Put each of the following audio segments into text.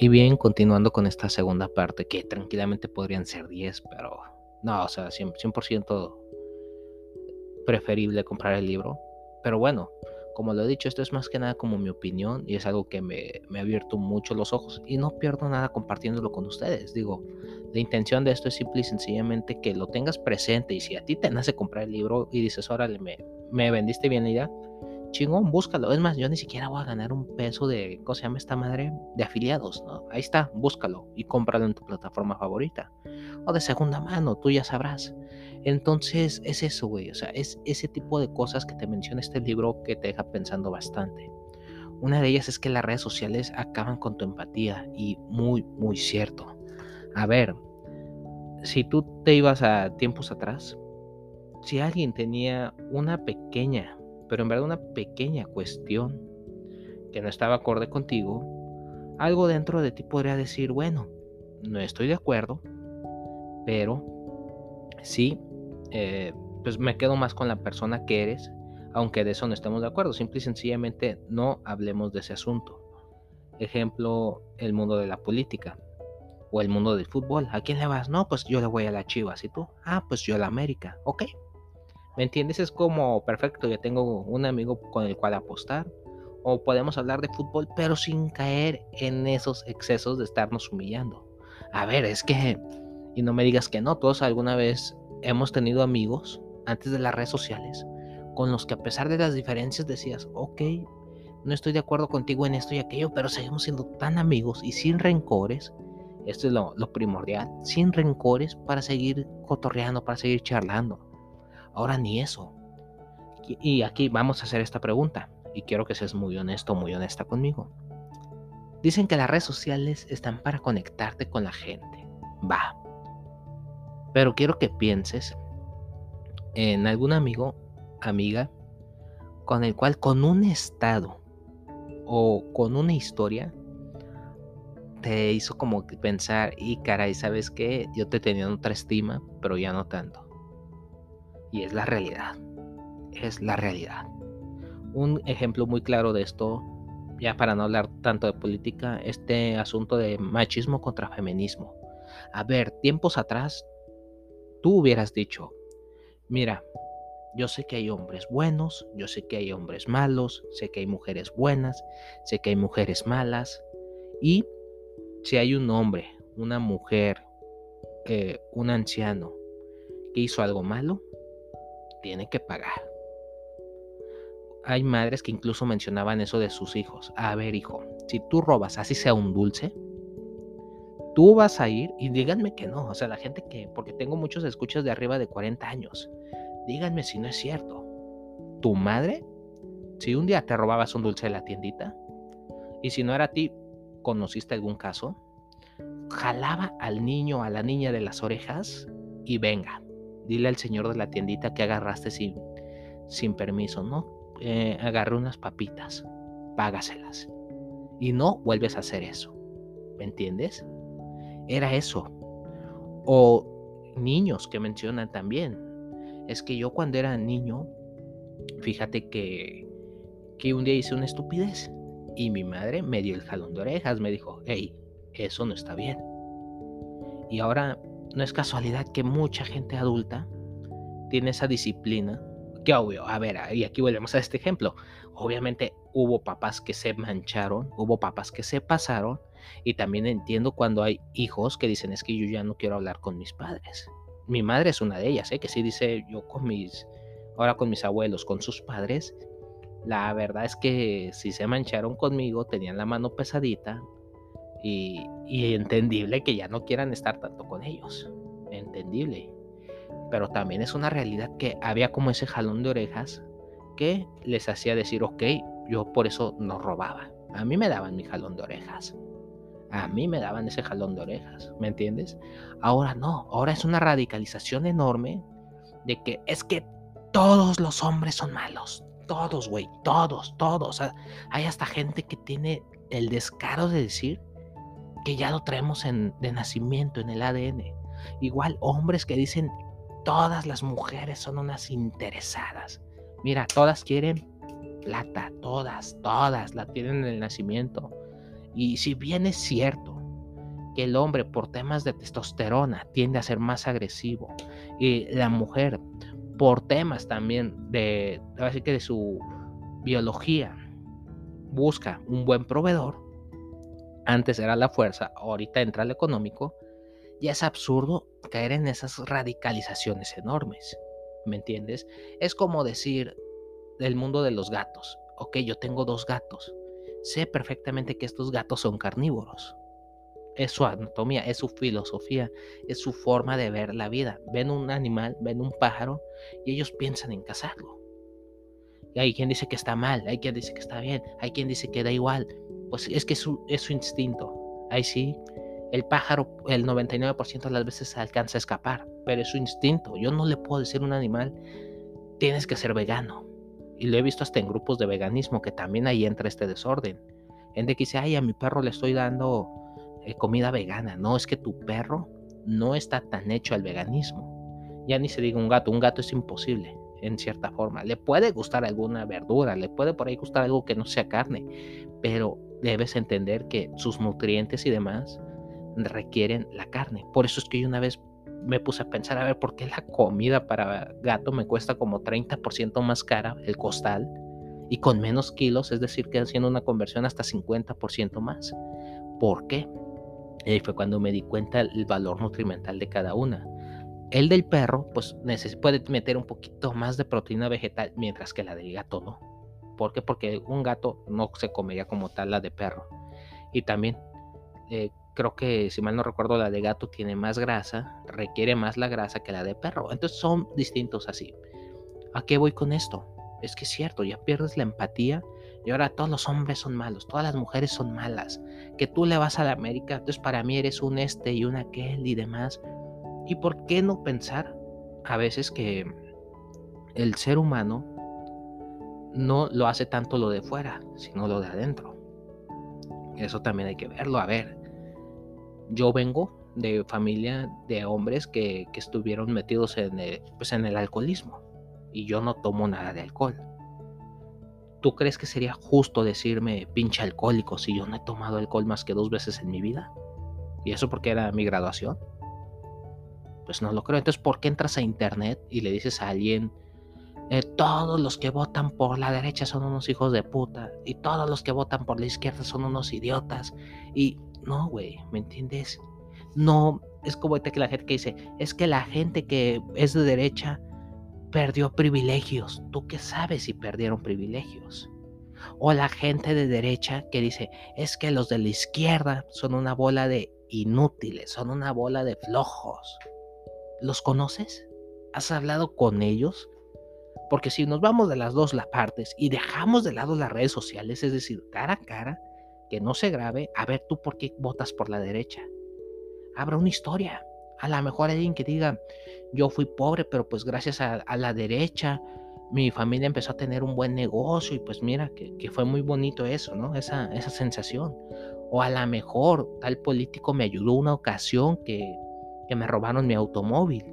Y bien, continuando con esta segunda parte, que tranquilamente podrían ser 10, pero no, o sea, 100%, preferible comprar el libro. Pero bueno, como lo he dicho, esto es más que nada como mi opinión y es algo que me, me, ha abierto mucho los ojos y no pierdo nada compartiéndolo con ustedes. Digo, la intención de esto es simple y sencillamente que lo tengas presente y si a ti te nace comprar el libro y dices, órale, me, me vendiste bien idea, chingón, búscalo. Es más, yo ni siquiera voy a ganar un peso de, ¿cómo se llama esta madre? De afiliados, ¿no? Ahí está, búscalo y cómpralo en tu plataforma favorita. O de segunda mano, tú ya sabrás. Entonces, es eso, güey. O sea, es ese tipo de cosas que te menciona este libro que te deja pensando bastante. Una de ellas es que las redes sociales acaban con tu empatía y muy, muy cierto. A ver, si tú te ibas a tiempos atrás, si alguien tenía una pequeña pero en verdad una pequeña cuestión que no estaba acorde contigo, algo dentro de ti podría decir, bueno, no estoy de acuerdo, pero sí, eh, pues me quedo más con la persona que eres, aunque de eso no estemos de acuerdo, simple y sencillamente no hablemos de ese asunto. Ejemplo, el mundo de la política o el mundo del fútbol. ¿A quién le vas? No, pues yo le voy a la Chivas. ¿Y tú? Ah, pues yo a la América. Ok, ¿Me entiendes? Es como perfecto, ya tengo un amigo con el cual apostar. O podemos hablar de fútbol, pero sin caer en esos excesos de estarnos humillando. A ver, es que, y no me digas que no, todos alguna vez hemos tenido amigos antes de las redes sociales con los que a pesar de las diferencias decías, ok, no estoy de acuerdo contigo en esto y aquello, pero seguimos siendo tan amigos y sin rencores. Esto es lo, lo primordial, sin rencores para seguir cotorreando, para seguir charlando. Ahora ni eso. Y aquí vamos a hacer esta pregunta. Y quiero que seas muy honesto, muy honesta conmigo. Dicen que las redes sociales están para conectarte con la gente. Va. Pero quiero que pienses en algún amigo, amiga, con el cual con un estado o con una historia te hizo como pensar, y caray, ¿sabes qué? Yo te tenía otra estima, pero ya no tanto. Y es la realidad. Es la realidad. Un ejemplo muy claro de esto, ya para no hablar tanto de política, este asunto de machismo contra feminismo. A ver, tiempos atrás, tú hubieras dicho, mira, yo sé que hay hombres buenos, yo sé que hay hombres malos, sé que hay mujeres buenas, sé que hay mujeres malas. Y si hay un hombre, una mujer, eh, un anciano que hizo algo malo, tiene que pagar. Hay madres que incluso mencionaban eso de sus hijos. A ver, hijo, si tú robas, así sea un dulce, tú vas a ir y díganme que no. O sea, la gente que, porque tengo muchos escuchas de arriba de 40 años, díganme si no es cierto. Tu madre, si un día te robabas un dulce de la tiendita, y si no era a ti, conociste algún caso, jalaba al niño, a la niña de las orejas y venga, dile al señor de la tiendita que agarraste sin, sin permiso, ¿no? Eh, agarré unas papitas, págaselas. Y no vuelves a hacer eso. ¿Me entiendes? Era eso. O niños que mencionan también. Es que yo cuando era niño, fíjate que, que un día hice una estupidez. Y mi madre me dio el jalón de orejas, me dijo, hey, eso no está bien. Y ahora no es casualidad que mucha gente adulta tiene esa disciplina. Que obvio, a ver, y aquí volvemos a este ejemplo. Obviamente hubo papás que se mancharon, hubo papás que se pasaron, y también entiendo cuando hay hijos que dicen es que yo ya no quiero hablar con mis padres. Mi madre es una de ellas, ¿eh? que sí dice yo con mis, ahora con mis abuelos, con sus padres. La verdad es que si se mancharon conmigo, tenían la mano pesadita, y, entendible que ya no quieran estar tanto con ellos. Entendible. Pero también es una realidad que había como ese jalón de orejas que les hacía decir, ok, yo por eso no robaba. A mí me daban mi jalón de orejas. A mí me daban ese jalón de orejas, ¿me entiendes? Ahora no, ahora es una radicalización enorme de que es que todos los hombres son malos. Todos, güey, todos, todos. hay hasta gente que tiene el descaro de decir que ya lo traemos en, de nacimiento, en el ADN. Igual hombres que dicen, todas las mujeres son unas interesadas. Mira, todas quieren plata, todas, todas la tienen en el nacimiento. Y si bien es cierto que el hombre por temas de testosterona tiende a ser más agresivo y la mujer por temas también de, que de su biología busca un buen proveedor, antes era la fuerza, ahorita entra el económico, ya es absurdo caer en esas radicalizaciones enormes. ¿Me entiendes? Es como decir del mundo de los gatos. Ok, yo tengo dos gatos. Sé perfectamente que estos gatos son carnívoros. Es su anatomía, es su filosofía, es su forma de ver la vida. Ven un animal, ven un pájaro y ellos piensan en cazarlo. Y hay quien dice que está mal, hay quien dice que está bien, hay quien dice que da igual. Pues es que es su, instinto. Ahí sí, el pájaro el 99% de las veces alcanza a escapar, pero es su instinto. Yo no le puedo decir a un animal, tienes que ser vegano. Y lo he visto hasta en grupos de veganismo que también ahí entra este desorden. Gente que dice, ay, a mi perro le estoy dando eh, comida vegana. No, es que tu perro no está tan hecho al veganismo. Ya ni se diga un gato, un gato es imposible en cierta forma. Le puede gustar alguna verdura, le puede por ahí gustar algo que no sea carne, pero debes entender que sus nutrientes y demás requieren la carne. Por eso es que yo una vez me puse a pensar, a ver, ¿por qué la comida para gato me cuesta como 30% más cara el costal y con menos kilos? Es decir, que haciendo una conversión hasta 50% más. ¿Por qué? Y ahí fue cuando me di cuenta el valor nutrimental de cada una. El del perro, pues puede meter un poquito más de proteína vegetal, mientras que la del gato no. ¿Por qué? Porque un gato no se comería como tal la de perro. Y también eh, creo que, si mal no recuerdo, la de gato tiene más grasa, requiere más la grasa que la de perro. Entonces son distintos así. ¿A qué voy con esto? Es que es cierto, ya pierdes la empatía y ahora todos los hombres son malos, todas las mujeres son malas. Que tú le vas a la América, entonces para mí eres un este y un aquel y demás. ¿Y por qué no pensar a veces que el ser humano no lo hace tanto lo de fuera, sino lo de adentro? Eso también hay que verlo. A ver, yo vengo de familia de hombres que, estuvieron metidos en el, pues en el alcoholismo y yo no tomo nada de alcohol. ¿Tú crees que sería justo decirme pinche alcohólico si yo no he tomado alcohol más que dos veces en mi vida? ¿Y eso porque era mi graduación? Pues no lo creo. Entonces, ¿por qué entras a internet y le dices a alguien, eh, todos los que votan por la derecha son unos hijos de puta y todos los que votan por la izquierda son unos idiotas? Y no, güey, ¿me entiendes? No, es como que la gente que dice, es que la gente que es de derecha perdió privilegios. ¿Tú qué sabes si perdieron privilegios? O la gente de derecha que dice, es que los de la izquierda son una bola de inútiles, son una bola de flojos. ¿Los conoces? ¿Has hablado con ellos? Porque si nos vamos de las dos las partes y dejamos de lado las redes sociales, es decir, cara a cara, que no se grabe, a ver tú por qué votas por la derecha. Habrá una historia. A lo mejor alguien que diga, yo fui pobre, pero pues gracias a, la derecha mi familia empezó a tener un buen negocio y pues mira que, fue muy bonito eso, ¿no? Esa, esa sensación. O a lo mejor tal político me ayudó una ocasión que, que me robaron mi automóvil.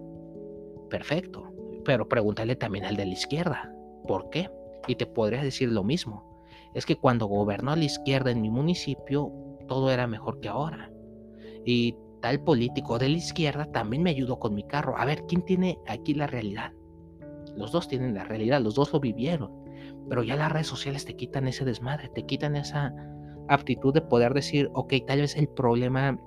Perfecto. Pero pregúntale también al de la izquierda. ¿Por qué? Y te podría decir lo mismo es que cuando gobernó la izquierda en mi municipio, todo era mejor que ahora. Y tal político de la izquierda también me ayudó con mi carro. A ver, ¿quién tiene aquí la realidad? Los dos tienen la realidad, los dos lo vivieron. Pero ya las redes sociales te quitan ese desmadre, te quitan esa aptitud de poder decir, ok, tal vez el problema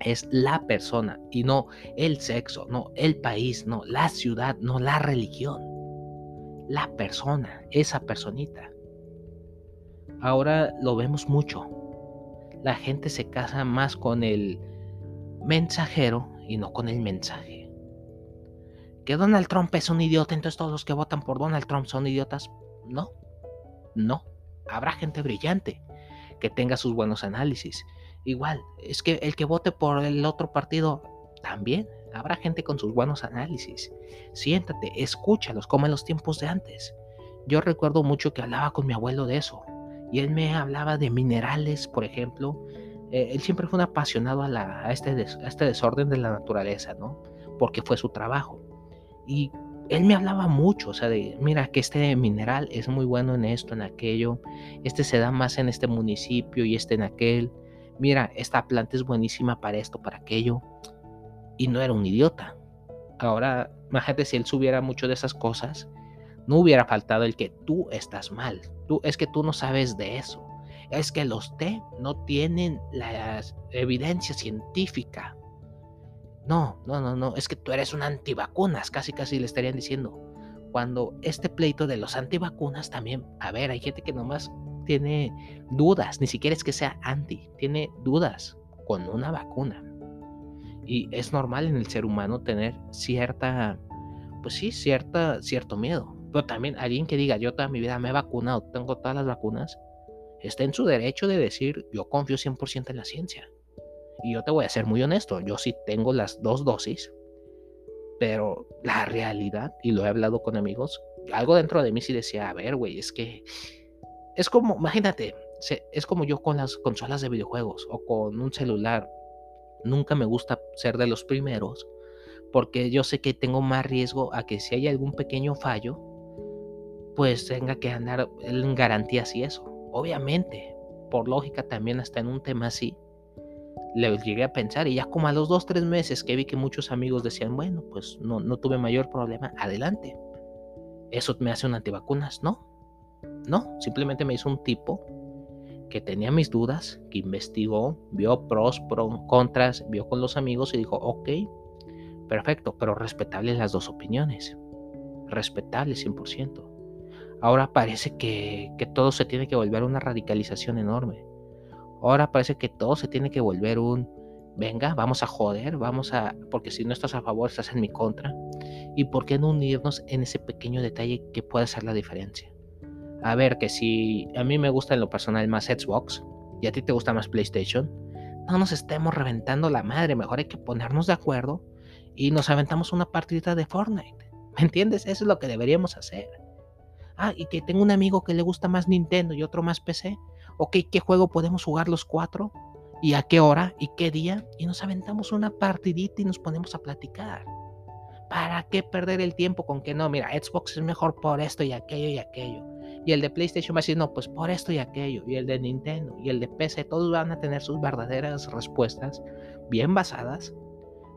es la persona y no el sexo, no el país, no la ciudad, no la religión. La persona, esa personita. Ahora lo vemos mucho. La gente se casa más con el mensajero y no con el mensaje. Que Donald Trump es un idiota, entonces todos los que votan por Donald Trump son idiotas. No, no. Habrá gente brillante que tenga sus buenos análisis. Igual, es que el que vote por el otro partido también. Habrá gente con sus buenos análisis. Siéntate, escúchalos, como en los tiempos de antes. Yo recuerdo mucho que hablaba con mi abuelo de eso y él me hablaba de minerales, por ejemplo. Eh, él siempre fue un apasionado a, este este desorden de la naturaleza, ¿no? Porque fue su trabajo. Y él me hablaba mucho, o sea, de, mira, que este mineral es muy bueno en esto, en aquello, este se da más en este municipio y este en aquel. Mira, esta planta es buenísima para esto, para aquello. Y no era un idiota. Ahora, imagínate si él supiera mucho de esas cosas, no hubiera faltado el que tú estás mal. Tú, es que tú no sabes de eso. Es que los té no tienen la evidencia científica. No, no, no, no. Es que tú eres un antivacunas. Casi, casi le estarían diciendo. Cuando este pleito de los antivacunas también, a ver, hay gente que nomás tiene dudas, ni siquiera es que sea anti, tiene dudas con una vacuna. Y es normal en el ser humano tener cierta, pues sí, cierta, cierto miedo. Pero también alguien que diga, yo toda mi vida me he vacunado, tengo todas las vacunas, está en su derecho de decir, yo confío 100% en la ciencia. Y yo te voy a ser muy honesto, yo sí tengo las dos dosis, pero la realidad, y lo he hablado con amigos, algo dentro de mí sí decía, a ver, güey, es que es como, imagínate, es como yo con las consolas de videojuegos o con un celular. Nunca me gusta ser de los primeros porque yo sé que tengo más riesgo a que si hay algún pequeño fallo, pues tenga que andar en garantías y eso. Obviamente, por lógica también hasta en un tema así, le llegué a pensar y ya como a los dos, tres meses que vi que muchos amigos decían, bueno, pues no, no tuve mayor problema, adelante. ¿Eso me hace un antivacunas? No, no, simplemente me hizo un tipo que tenía mis dudas, que investigó, vio pros, pros, contras, vio con los amigos y dijo, ok, perfecto, pero respetables las dos opiniones. Respetable 100%. Ahora parece que, que todo se tiene que volver una radicalización enorme. Ahora parece que todo se tiene que volver un, venga, vamos a joder, vamos a, porque si no estás a favor, estás en mi contra. ¿Y por qué no unirnos en ese pequeño detalle que puede hacer la diferencia? A ver, que si a mí me gusta en lo personal más Xbox y a ti te gusta más PlayStation, no nos estemos reventando la madre, mejor hay que ponernos de acuerdo y nos aventamos una partidita de Fortnite. ¿Me entiendes? Eso es lo que deberíamos hacer. Ah, y que tengo un amigo que le gusta más Nintendo y otro más PC. Ok, ¿qué juego podemos jugar los cuatro? ¿Y a qué hora? ¿Y qué día? Y nos aventamos una partidita y nos ponemos a platicar. ¿Para qué perder el tiempo con que no? Mira, Xbox es mejor por esto y aquello y aquello. Y el de PlayStation va a decir, no, pues por esto y aquello. Y el de Nintendo y el de PC, todos van a tener sus verdaderas respuestas bien basadas.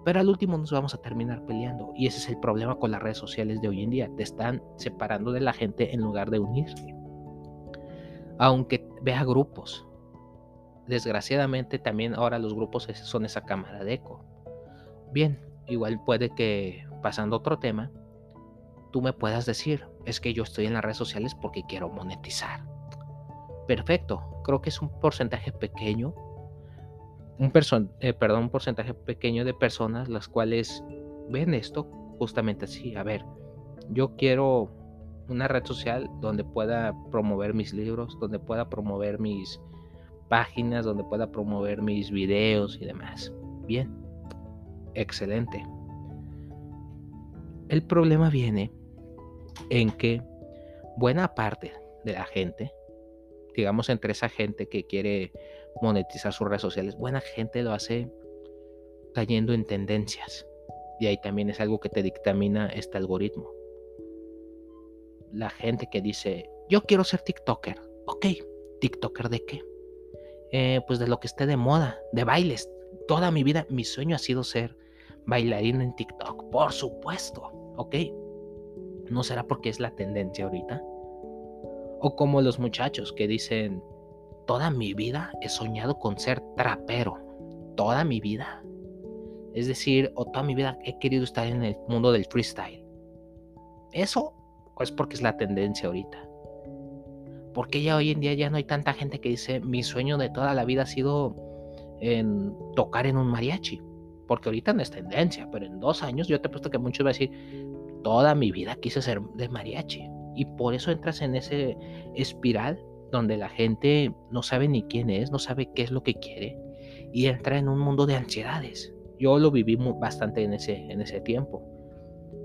Pero al último nos vamos a terminar peleando. Y ese es el problema con las redes sociales de hoy en día. Te están separando de la gente en lugar de unirse. Aunque vea grupos. Desgraciadamente también ahora los grupos son esa cámara de eco. Bien, igual puede que pasando a otro tema, tú me puedas decir, es que yo estoy en las redes sociales porque quiero monetizar. Perfecto, creo que es un porcentaje pequeño, un, eh, perdón, un porcentaje pequeño de personas las cuales ven esto justamente así. A ver, yo quiero una red social donde pueda promover mis libros, donde pueda promover mis páginas, donde pueda promover mis videos y demás. Bien, excelente. El problema viene en que buena parte de la gente, digamos entre esa gente que quiere monetizar sus redes sociales, buena gente lo hace cayendo en tendencias. Y ahí también es algo que te dictamina este algoritmo. La gente que dice, yo quiero ser TikToker. Ok, ¿TikToker de qué? Eh, pues de lo que esté de moda, de bailes. Toda mi vida, mi sueño ha sido ser bailarín en TikTok, por supuesto. Ok, ¿No será porque es la tendencia ahorita? O como los muchachos que dicen, toda mi vida he soñado con ser trapero. Toda mi vida. Es decir, o toda mi vida he querido estar en el mundo del freestyle. Eso es porque es la tendencia ahorita. Porque ya hoy en día ya no hay tanta gente que dice, mi sueño de toda la vida ha sido tocar en un mariachi. Porque ahorita no es tendencia, pero en dos años yo te he puesto que muchos van a decir, toda mi vida quise ser de mariachi. Y por eso entras en ese espiral donde la gente no sabe ni quién es, no sabe qué es lo que quiere y entra en un mundo de ansiedades. Yo lo viví bastante en ese, en ese tiempo.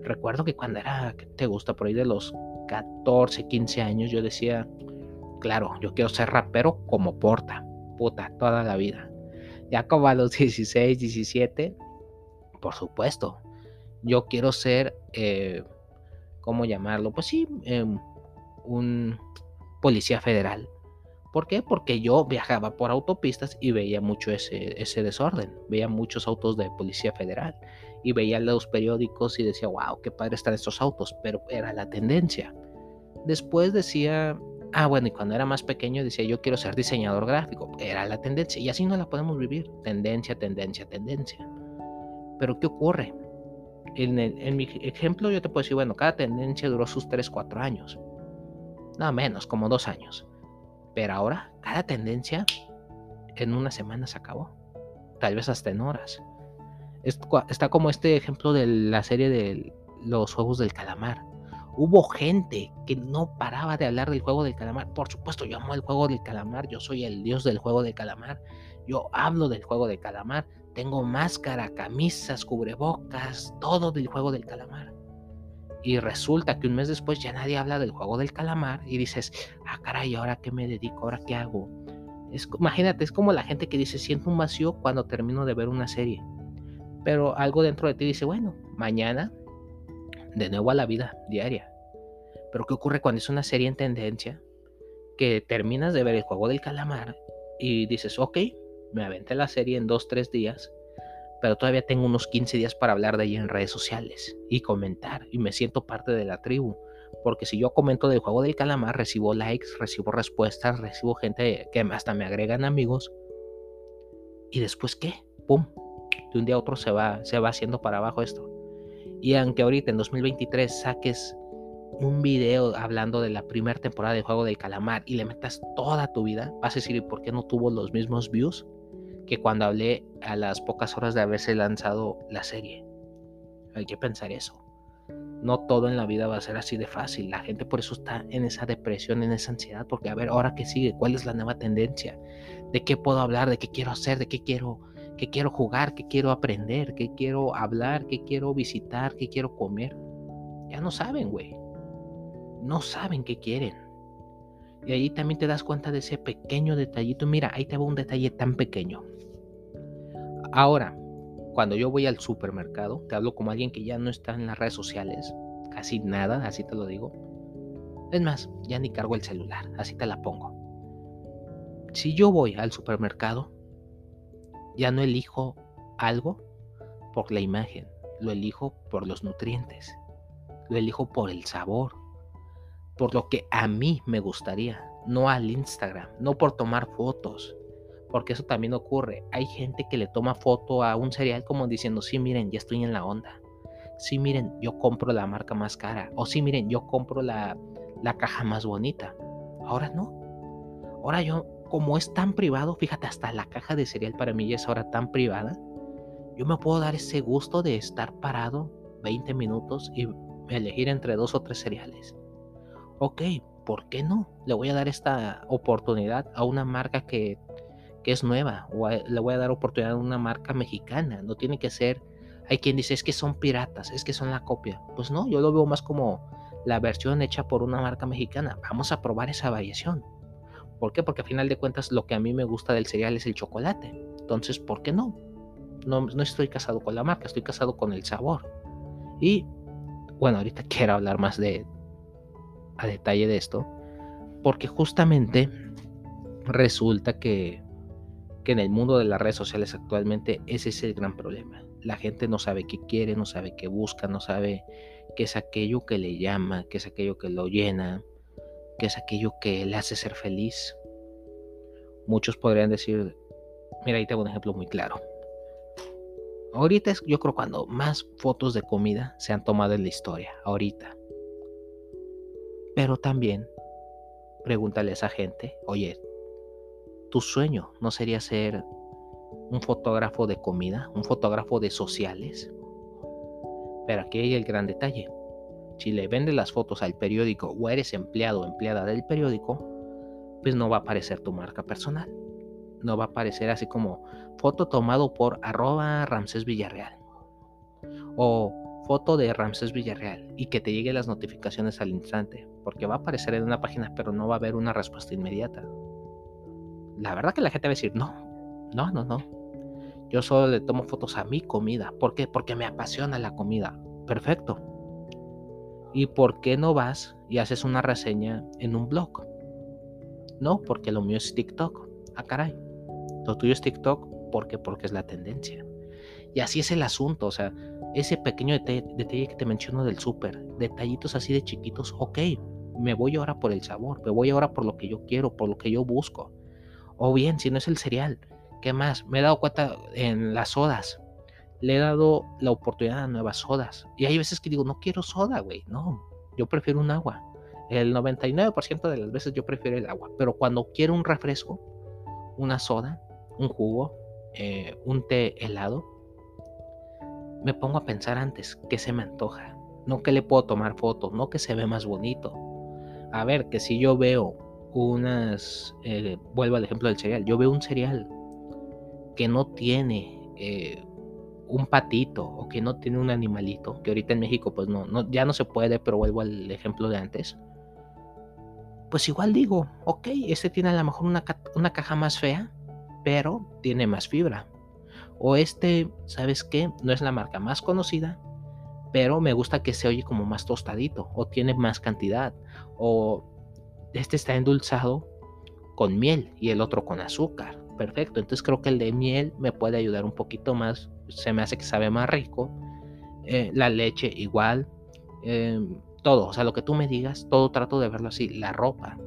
Recuerdo que cuando era, te gusta? Por ahí de los 14, 15 años, yo decía, claro, yo quiero ser rapero como Porta, puta, toda la vida. Ya como a los 16, 17, por supuesto, yo quiero ser, eh, ¿cómo llamarlo? Pues sí, em, un policía federal. ¿Por qué? Porque yo viajaba por autopistas y veía mucho ese, ese desorden. Veía muchos autos de Policía Federal y veía los periódicos y decía, wow, qué padre están estos autos, pero era la tendencia. Después decía, ah, bueno, y cuando era más pequeño decía, yo quiero ser diseñador gráfico, era la tendencia y así no la podemos vivir, tendencia, tendencia, tendencia. Pero ¿qué ocurre? En, en mi ejemplo yo te puedo decir, bueno, cada tendencia duró sus 3, 4 años. No menos, como 2 años. Pero ahora, cada tendencia en una semana se acabó. Tal vez hasta en horas. Está como este ejemplo de la serie de los juegos del calamar. Hubo gente que no paraba de hablar del juego del calamar. Por supuesto, yo amo el juego del calamar. Yo soy el dios del juego del calamar. Yo hablo del juego del calamar. Tengo máscara, camisas, cubrebocas, todo del juego del calamar. Y resulta que un mes después ya nadie habla del juego del calamar y dices, ah, caray, ¿ahora qué me dedico? ¿Ahora qué hago? Es, imagínate, es como la gente que dice, siento un vacío cuando termino de ver una serie. Pero algo dentro de ti dice, bueno, mañana de nuevo a la vida diaria. Pero ¿qué ocurre cuando es una serie en tendencia? Que terminas de ver el juego del calamar y dices, ok, me aventé la serie en dos, tres días pero todavía tengo unos 15 días para hablar de ella en redes sociales y comentar y me siento parte de la tribu. Porque si yo comento del juego del calamar, recibo likes, recibo respuestas, recibo gente que hasta me agregan amigos. ¿Y después qué? ¡Pum! De un día a otro se va, se va haciendo para abajo esto. Y aunque ahorita en 2023 saques un video hablando de la primera temporada del juego del calamar y le metas toda tu vida, vas a decir, ¿y por qué no tuvo los mismos views? Que cuando hablé a las pocas horas de haberse lanzado la serie. Hay que pensar eso. No todo en la vida va a ser así de fácil. La gente por eso está en esa depresión, en esa ansiedad, porque a ver, ahora qué sigue, cuál es la nueva tendencia, de qué puedo hablar, de qué quiero hacer, de qué quiero, qué quiero jugar, qué quiero aprender, qué quiero hablar, qué quiero visitar, qué quiero comer. Ya no saben, güey. No saben qué quieren. Y ahí también te das cuenta de ese pequeño detallito. Mira, ahí te va un detalle tan pequeño. Ahora, cuando yo voy al supermercado, te hablo como alguien que ya no está en las redes sociales, casi nada, así te lo digo. Es más, ya ni cargo el celular, así te la pongo. Si yo voy al supermercado, ya no elijo algo por la imagen, lo elijo por los nutrientes, lo elijo por el sabor, por lo que a mí me gustaría, no al Instagram, no por tomar fotos, porque eso también ocurre. Hay gente que le toma foto a un cereal como diciendo, sí, miren, ya estoy en la onda. Sí, miren, yo compro la marca más cara. O sí, miren, yo compro la, la caja más bonita. Ahora no. Ahora yo, como es tan privado, fíjate, hasta la caja de cereal para mí ya es ahora tan privada. Yo me puedo dar ese gusto de estar parado 20 minutos y elegir entre dos o tres cereales ok, ¿por qué no? Le voy a dar esta oportunidad a una marca que, es nueva o le voy a dar oportunidad a una marca mexicana. No tiene que ser, hay quien dice es que son piratas, es que son la copia. Pues no, yo lo veo más como la versión hecha por una marca mexicana. Vamos a probar esa variación. ¿Por qué? Porque al final de cuentas lo que a mí me gusta del cereal es el chocolate. Entonces, ¿por qué no? No, no estoy casado con la marca, estoy casado con el sabor. Y bueno, ahorita quiero hablar más de, a detalle de esto, porque justamente resulta que, que en el mundo de las redes sociales actualmente ese es el gran problema. La gente no sabe qué quiere, no sabe qué busca, no sabe qué es aquello que le llama, qué es aquello que lo llena, qué es aquello que le hace ser feliz. Muchos podrían decir, mira, ahí tengo un ejemplo muy claro. Ahorita es yo creo cuando más fotos de comida se han tomado en la historia, ahorita. Pero también pregúntale a esa gente, oye, ¿tu sueño no sería ser un fotógrafo de comida, un fotógrafo de sociales? Pero aquí hay el gran detalle. Si le vendes las fotos al periódico o eres empleado o empleada del periódico, pues no va a aparecer tu marca personal. No va a aparecer así como foto tomado por arroba Ramsés Villarreal. O foto de Ramsés Villarreal y que te lleguen las notificaciones al instante, porque va a aparecer en una página, pero no va a haber una respuesta inmediata. La verdad que la gente va a decir, no, no, no, no. Yo solo le tomo fotos a mi comida. ¿Por qué? Porque me apasiona la comida. Perfecto. ¿Y por qué no vas y haces una reseña en un blog? No, porque lo mío es TikTok. Ah, caray. Lo tuyo es TikTok porque porque es la tendencia. Y así es el asunto, o sea, ese pequeño detalle, que te menciono del súper, detallitos así de chiquitos, ok, me voy ahora por el sabor, me voy ahora por lo que yo quiero, por lo que yo busco. O bien, si no es el cereal, ¿qué más? Me he dado cuenta en las sodas. Le he dado la oportunidad a nuevas sodas. Y hay veces que digo, no quiero soda, güey. No, yo prefiero un agua. El 99% de las veces yo prefiero el agua. Pero cuando quiero un refresco, una soda, un jugo, eh, un té helado, me pongo a pensar antes qué se me antoja. No que le puedo tomar fotos, no que se ve más bonito. A ver, que si yo veo unas, eh, vuelvo al ejemplo del cereal, yo veo un cereal que no tiene eh, un patito o que no tiene un animalito, que ahorita en México pues no, ya no se puede, pero vuelvo al ejemplo de antes. Pues igual digo, ok, este tiene a lo mejor una, una caja más fea, pero tiene más fibra. O este, ¿sabes qué? No es la marca más conocida, pero me gusta que se oye como más tostadito o tiene más cantidad. O este está endulzado con miel y el otro con azúcar. Perfecto, entonces creo que el de miel me puede ayudar un poquito más, se me hace que sabe más rico. Eh, la leche igual, em, todo, o sea, lo que tú me digas, todo trato de verlo así. La ropa,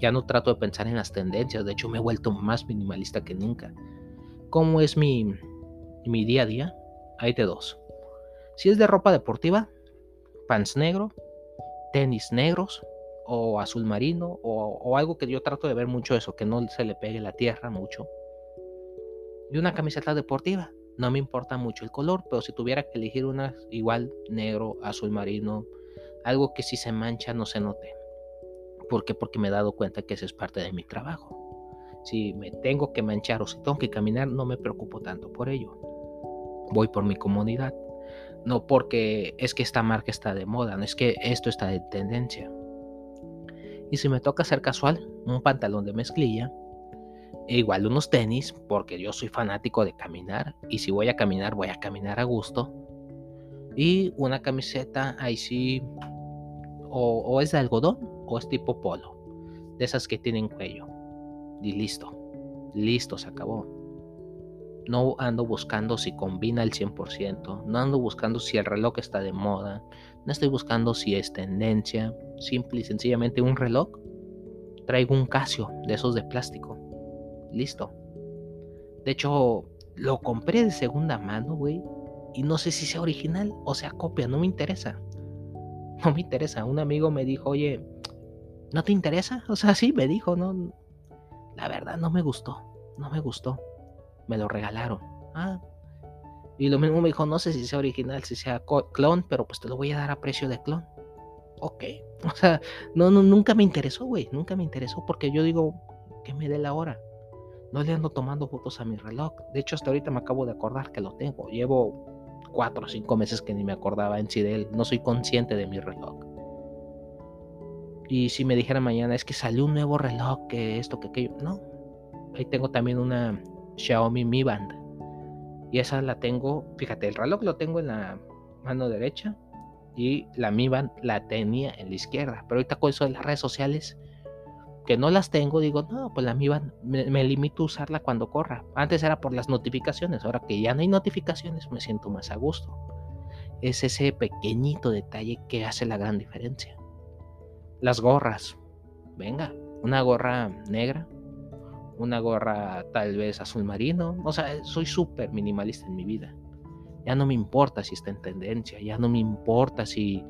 ya no trato de pensar en las tendencias, de hecho me he vuelto más minimalista que nunca. ¿Cómo es mi, mi día a día? Hay de dos. Si es de ropa deportiva, pants negro, tenis negros o azul marino o, algo que yo trato de ver mucho eso, que no se le pegue la tierra mucho. Y una camiseta deportiva. No me importa mucho el color, pero si tuviera que elegir una igual negro, azul marino, algo que si se mancha no se note. ¿Por qué? Porque me he dado cuenta que eso es parte de mi trabajo. Si me tengo que manchar o si tengo que caminar, no me preocupo tanto por ello. Voy por mi comodidad. No porque es que esta marca está de moda, no es que esto está de tendencia. Y si me toca ser casual, un pantalón de mezclilla, e igual unos tenis, porque yo soy fanático de caminar, y si voy a caminar, voy a caminar a gusto. Y una camiseta, ahí sí, o, o es de algodón o es tipo polo, de esas que tienen cuello y listo. Listo, se acabó. No ando buscando si combina el 100%, no ando buscando si el reloj está de moda, no estoy buscando si es tendencia, simple y sencillamente un reloj. Traigo un Casio de esos de plástico. Listo. De hecho, lo compré de segunda mano, güey, y no sé si sea original o sea copia, no me interesa. No me interesa. Un amigo me dijo, oye, ¿no te interesa? O sea, sí, me dijo, no, la verdad no me gustó, no me gustó. Me lo regalaron. Ah. Y lo mismo me dijo, no sé si sea original, si sea clon, pero pues te lo voy a dar a precio de clon. Ok. O sea, no, no nunca me interesó, güey. Nunca me interesó porque yo digo que me dé la hora. No le ando tomando fotos a mi reloj. De hecho, hasta ahorita me acabo de acordar que lo tengo. Llevo cuatro o cinco meses que ni me acordaba en sí de él. No soy consciente de mi reloj. Y si me dijera mañana, es que salió un nuevo reloj, que esto, que aquello. No. Ahí tengo también una Xiaomi Mi Band. Y esa la tengo, fíjate, el reloj lo tengo en la mano derecha y la Mi Band la tenía en la izquierda. Pero ahorita con eso de las redes sociales, que no las tengo, digo, no, pues la Mi Band me, me limito a usarla cuando corra. Antes era por las notificaciones, ahora que ya no hay notificaciones, me siento más a gusto. Es ese pequeñito detalle que hace la gran diferencia. Las gorras. Venga, una gorra negra, una gorra tal vez azul marino. O sea, soy súper minimalista en mi vida. Ya no me importa si está en tendencia, ya no me importa si,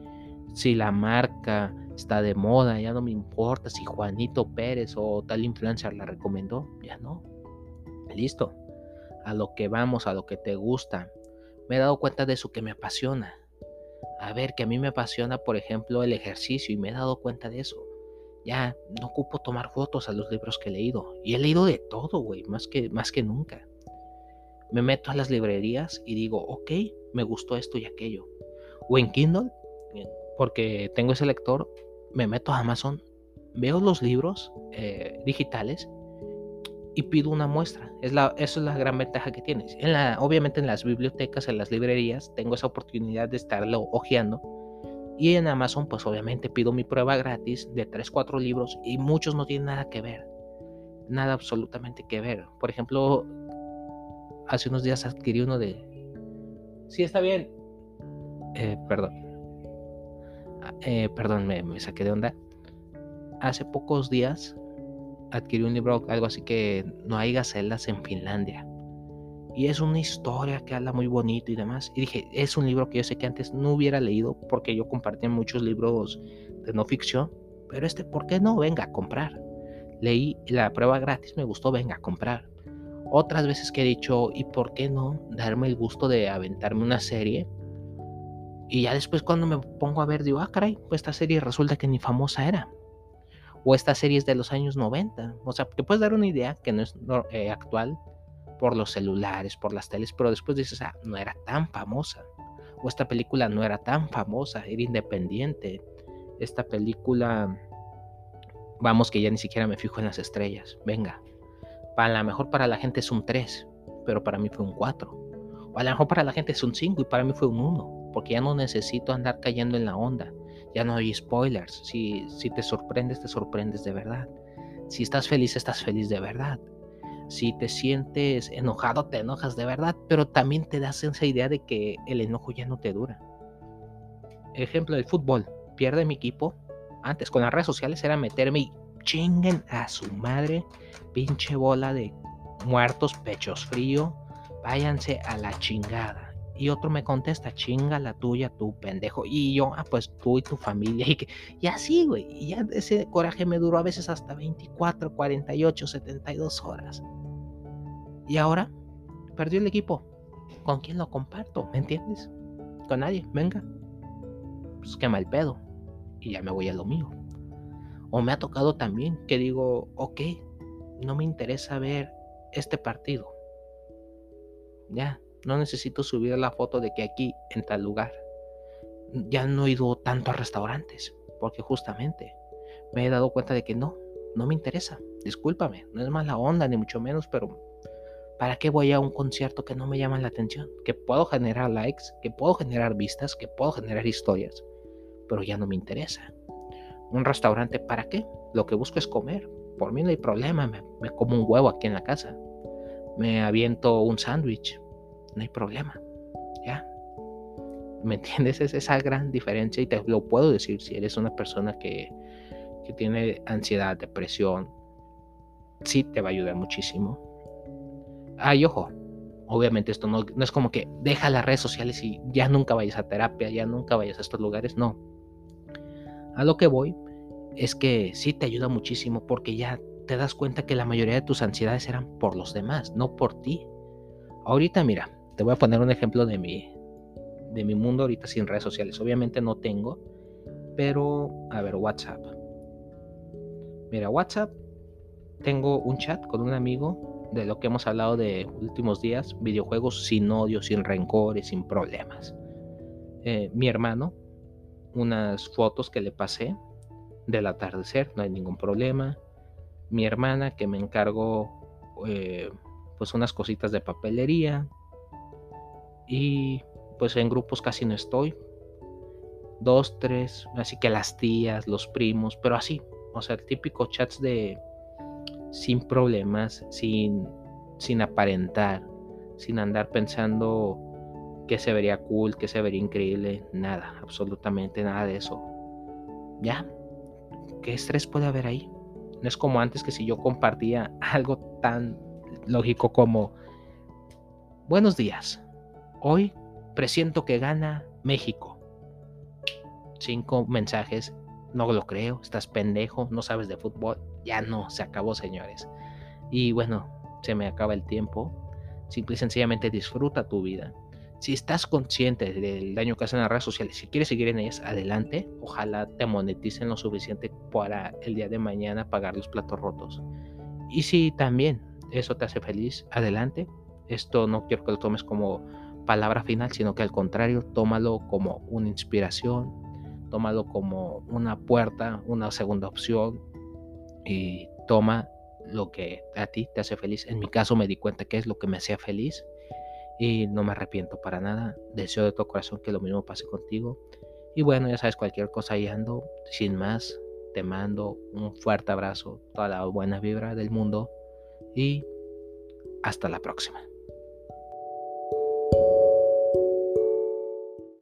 si la marca está de moda, ya no me importa si Juanito Pérez o tal influencer la recomendó, ya no. Listo. A lo que vamos, a lo que te gusta. Me he dado cuenta de eso que me apasiona a ver, que a mí me apasiona, por ejemplo, el ejercicio y me he dado cuenta de eso. Ya no ocupo tomar fotos a los libros que he leído. Y he leído de todo, güey, más que, más que nunca. Me meto a las librerías y digo, ok, me gustó esto y aquello. O en Kindle, porque tengo ese lector, me meto a Amazon, veo los libros eh, digitales y pido una muestra. Es la, eso es la gran ventaja que tienes. Obviamente en las bibliotecas, en las librerías, tengo esa oportunidad de estarlo hojeando Y en Amazon, pues obviamente pido mi prueba gratis de 3, 4 libros y muchos no tienen nada que ver. Nada absolutamente que ver. Por ejemplo, hace unos días adquirí uno de... Sí, está bien. Eh, perdón. Ah, eh, perdón, me, me saqué de onda. Hace pocos días adquirí un libro, algo así que no hay gacelas en Finlandia. Y es una historia que habla muy bonito y demás. Y dije, es un libro que yo sé que antes no hubiera leído porque yo compartía muchos libros de no ficción. Pero este, ¿por qué no? Venga a comprar. Leí la prueba gratis, me gustó, venga a comprar. Otras veces que he dicho, ¿y por qué no darme el gusto de aventarme una serie? Y ya después cuando me pongo a ver, digo, ah, caray, pues esta serie resulta que ni famosa era. O esta serie es de los años 90. O sea, te puedes dar una idea que no es eh, actual por los celulares, por las teles, pero después dices, ah, no era tan famosa. O esta película no era tan famosa, era independiente. Esta película, vamos que ya ni siquiera me fijo en las estrellas. Venga, para lo mejor para la gente es un 3, pero para mí fue un 4. O a lo mejor para la gente es un 5 y para mí fue un 1, porque ya no necesito andar cayendo en la onda. Ya no hay spoilers. Si, si te sorprendes, te sorprendes de verdad. Si estás feliz, estás feliz de verdad. Si te sientes enojado, te enojas de verdad, pero también te das esa idea de que el enojo ya no te dura. Ejemplo del fútbol. Pierde mi equipo. Antes con las redes sociales era meterme y chinguen a su madre, pinche bola de muertos, pechos frío, váyanse a la chingada. Y otro me contesta, chinga la tuya, tu pendejo. Y yo, ah, pues tú y tu familia. Y, que, y así, güey. Y ese coraje me duró a veces hasta 24, 48, 72 horas. Y ahora perdió el equipo. ¿Con quién lo comparto? ¿Me entiendes? Con nadie. Venga. Pues quema el pedo. Y ya me voy a lo mío. O me ha tocado también que digo, ok, no me interesa ver este partido. Ya, no necesito subir la foto de que aquí, en tal lugar. Ya no he ido tanto a restaurantes, porque justamente me he dado cuenta de que no, no me interesa. Discúlpame, no es mala onda, ni mucho menos, pero ¿para qué voy a un concierto que no me llama la atención? Que puedo generar likes, que puedo generar vistas, que puedo generar historias, pero ya no me interesa. Un restaurante, ¿para qué? Lo que busco es comer. Por mí no hay problema, me, me como un huevo aquí en la casa. Me aviento un sándwich, no hay problema. ¿Ya? ¿Me entiendes? Es esa gran diferencia y te lo puedo decir si eres una persona que, que tiene ansiedad, depresión, sí te va a ayudar muchísimo. Ay, ojo, obviamente esto no, no, es como que deja las redes sociales y ya nunca vayas a terapia, ya nunca vayas a estos lugares, no. A lo que voy es que sí te ayuda muchísimo porque ya te das cuenta que la mayoría de tus ansiedades eran por los demás, no por ti. Ahorita mira, te voy a poner un ejemplo de mi, de mi mundo ahorita sin redes sociales. Obviamente no tengo, pero a ver, WhatsApp. Mira, WhatsApp, tengo un chat con un amigo de lo que hemos hablado de últimos días, videojuegos sin odio, sin rencores, sin problemas. Eh, mi hermano, unas fotos que le pasé del atardecer, no hay ningún problema. Mi hermana que me encargó eh, pues unas cositas de papelería, y pues en grupos casi no estoy. Dos, tres, así que las tías, los primos, pero así, o sea, el típico chats de sin problemas, sin, sin aparentar, sin andar pensando que se vería cool, que se vería increíble, nada, absolutamente nada de eso. Ya, ¿qué estrés puede haber ahí? No es como antes que si yo compartía algo tan lógico como buenos días, Hoy presiento que gana México. Cinco mensajes. No lo creo. Estás pendejo. No sabes de fútbol. Ya no. Se acabó, señores. Y bueno, se me acaba el tiempo. Simple y sencillamente disfruta tu vida. Si estás consciente del daño que hacen las redes sociales, si quieres seguir en ellas, adelante. Ojalá te moneticen lo suficiente para el día de mañana pagar los platos rotos. Y si también eso te hace feliz, adelante. Esto no quiero que lo tomes como palabra final, sino que al contrario, tómalo como una inspiración, tómalo como una puerta, una segunda opción y toma lo que a ti te hace feliz. En mi caso me di cuenta que es lo que me hacía feliz y no me arrepiento para nada. Deseo de todo corazón que lo mismo pase contigo Y bueno, ya sabes, cualquier cosa ahí ando. Sin más, te mando un fuerte abrazo, toda la buena vibra del mundo y hasta la próxima.